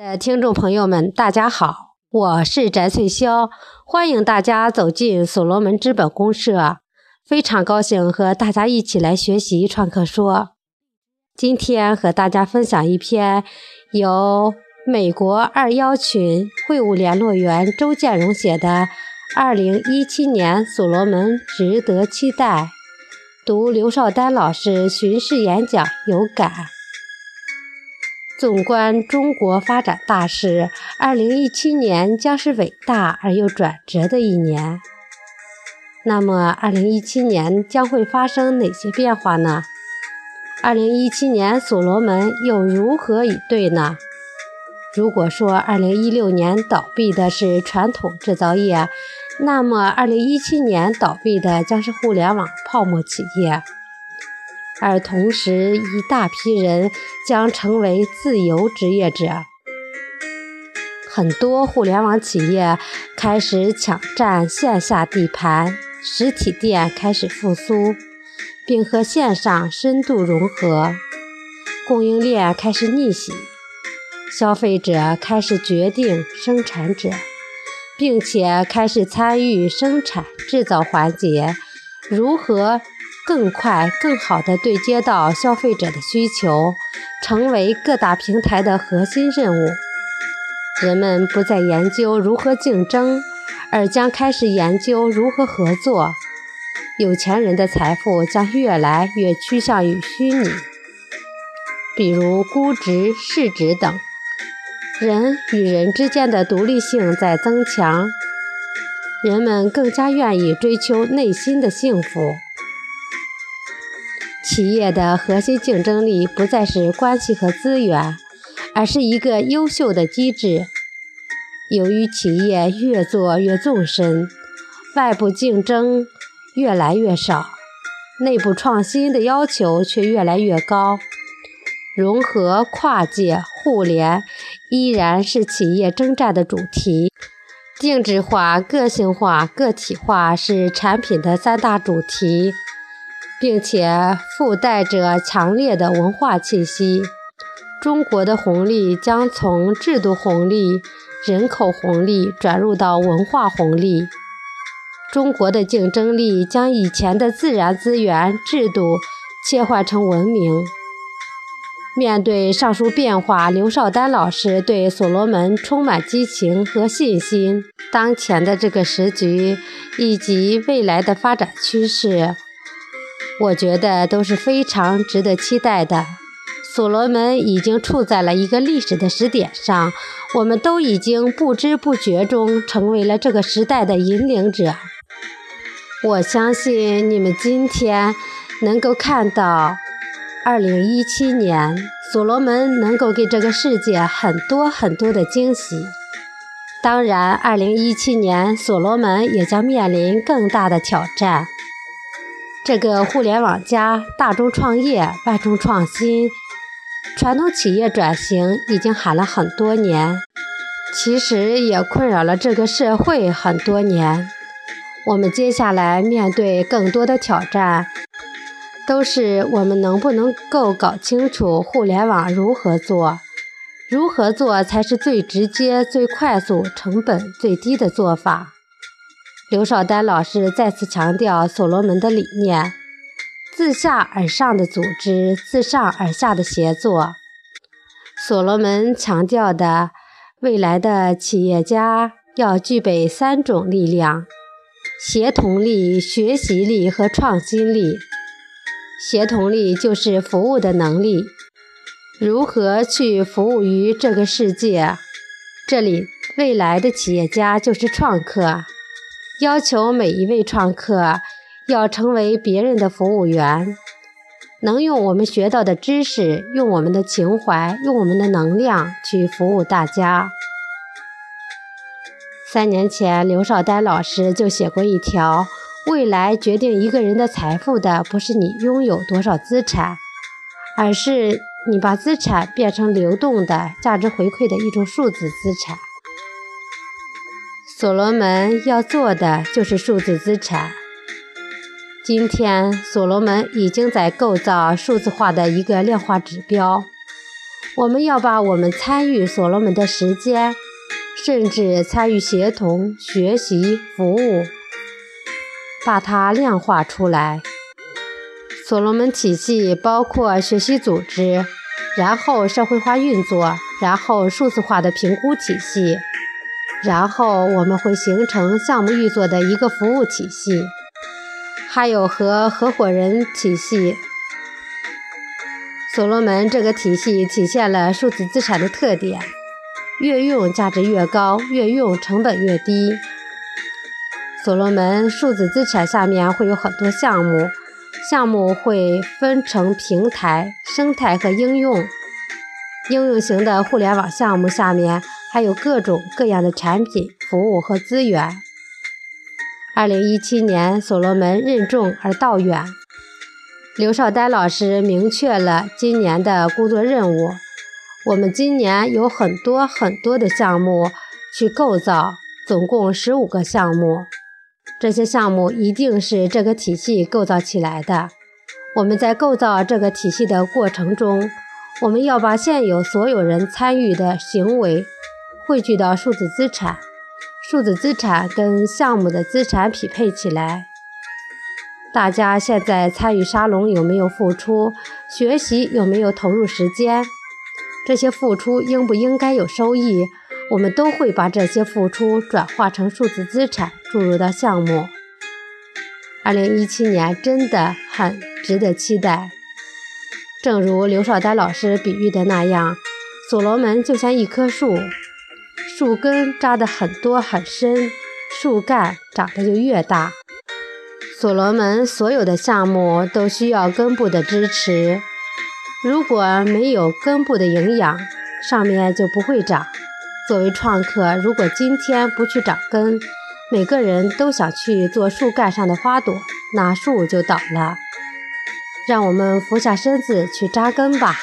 的听众朋友们，大家好，我是翟翠霄，欢迎大家走进所罗门资本公社，非常高兴和大家一起来学习创客说。今天和大家分享一篇由美国二幺群会务联络员周建荣写的《二零一七年所罗门值得期待》，读刘少丹老师巡视演讲有感。纵观中国发展大势，二零一七年将是伟大而又转折的一年。那么，二零一七年将会发生哪些变化呢？二零一七年所罗门又如何以对呢？如果说二零一六年倒闭的是传统制造业，那么二零一七年倒闭的将是互联网泡沫企业。而同时，一大批人将成为自由职业者。很多互联网企业开始抢占线下地盘，实体店开始复苏，并和线上深度融合，供应链开始逆袭，消费者开始决定生产者，并且开始参与生产制造环节，如何？更快、更好地对接到消费者的需求，成为各大平台的核心任务。人们不再研究如何竞争，而将开始研究如何合作。有钱人的财富将越来越趋向于虚拟，比如估值、市值等。人与人之间的独立性在增强，人们更加愿意追求内心的幸福。企业的核心竞争力不再是关系和资源，而是一个优秀的机制。由于企业越做越纵深，外部竞争越来越少，内部创新的要求却越来越高。融合、跨界、互联依然是企业征战的主题。定制化、个性化、个体化是产品的三大主题。并且附带着强烈的文化气息。中国的红利将从制度红利、人口红利转入到文化红利。中国的竞争力将以前的自然资源、制度切换成文明。面对上述变化，刘少丹老师对所罗门充满激情和信心。当前的这个时局以及未来的发展趋势。我觉得都是非常值得期待的。所罗门已经处在了一个历史的时点上，我们都已经不知不觉中成为了这个时代的引领者。我相信你们今天能够看到，二零一七年所罗门能够给这个世界很多很多的惊喜。当然，二零一七年所罗门也将面临更大的挑战。这个互联网加大众创业、万众创新、传统企业转型已经喊了很多年，其实也困扰了这个社会很多年。我们接下来面对更多的挑战，都是我们能不能够搞清楚互联网如何做，如何做才是最直接、最快速、成本最低的做法。刘少丹老师再次强调所罗门的理念：自下而上的组织，自上而下的协作。所罗门强调的未来的企业家要具备三种力量：协同力、学习力和创新力。协同力就是服务的能力，如何去服务于这个世界？这里未来的企业家就是创客。要求每一位创客要成为别人的服务员，能用我们学到的知识，用我们的情怀，用我们的能量去服务大家。三年前，刘少丹老师就写过一条：未来决定一个人的财富的，不是你拥有多少资产，而是你把资产变成流动的价值回馈的一种数字资产。所罗门要做的就是数字资产。今天，所罗门已经在构造数字化的一个量化指标。我们要把我们参与所罗门的时间，甚至参与协同、学习、服务，把它量化出来。所罗门体系包括学习组织，然后社会化运作，然后数字化的评估体系，然后我们会形成项目运作的一个服务体系，还有和合伙人体系。所罗门这个体系体现了数字资产的特点：越用价值越高，越用成本越低。所罗门数字资产下面会有很多项目，项目会分成平台、生态和应用。应用型的互联网项目下面还有各种各样的产品、服务和资源。二零一七年，所罗门任重而道远。刘少丹老师明确了今年的工作任务。我们今年有很多很多的项目去构造，总共十五个项目。这些项目一定是这个体系构造起来的。我们在构造这个体系的过程中，我们要把现有所有人参与的行为汇聚到数字资产，数字资产跟项目的资产匹配起来。大家现在参与沙龙有没有付出？学习有没有投入时间？这些付出应不应该有收益？我们都会把这些付出转化成数字资产，注入到项目。二零一七年真的很值得期待。正如刘少丹老师比喻的那样，所罗门就像一棵树，树根扎得很多很深，树干长得就越大。所罗门所有的项目都需要根部的支持，如果没有根部的营养，上面就不会长。作为创客，如果今天不去长根，每个人都想去做树干上的花朵，那树就倒了。让我们俯下身子去扎根吧。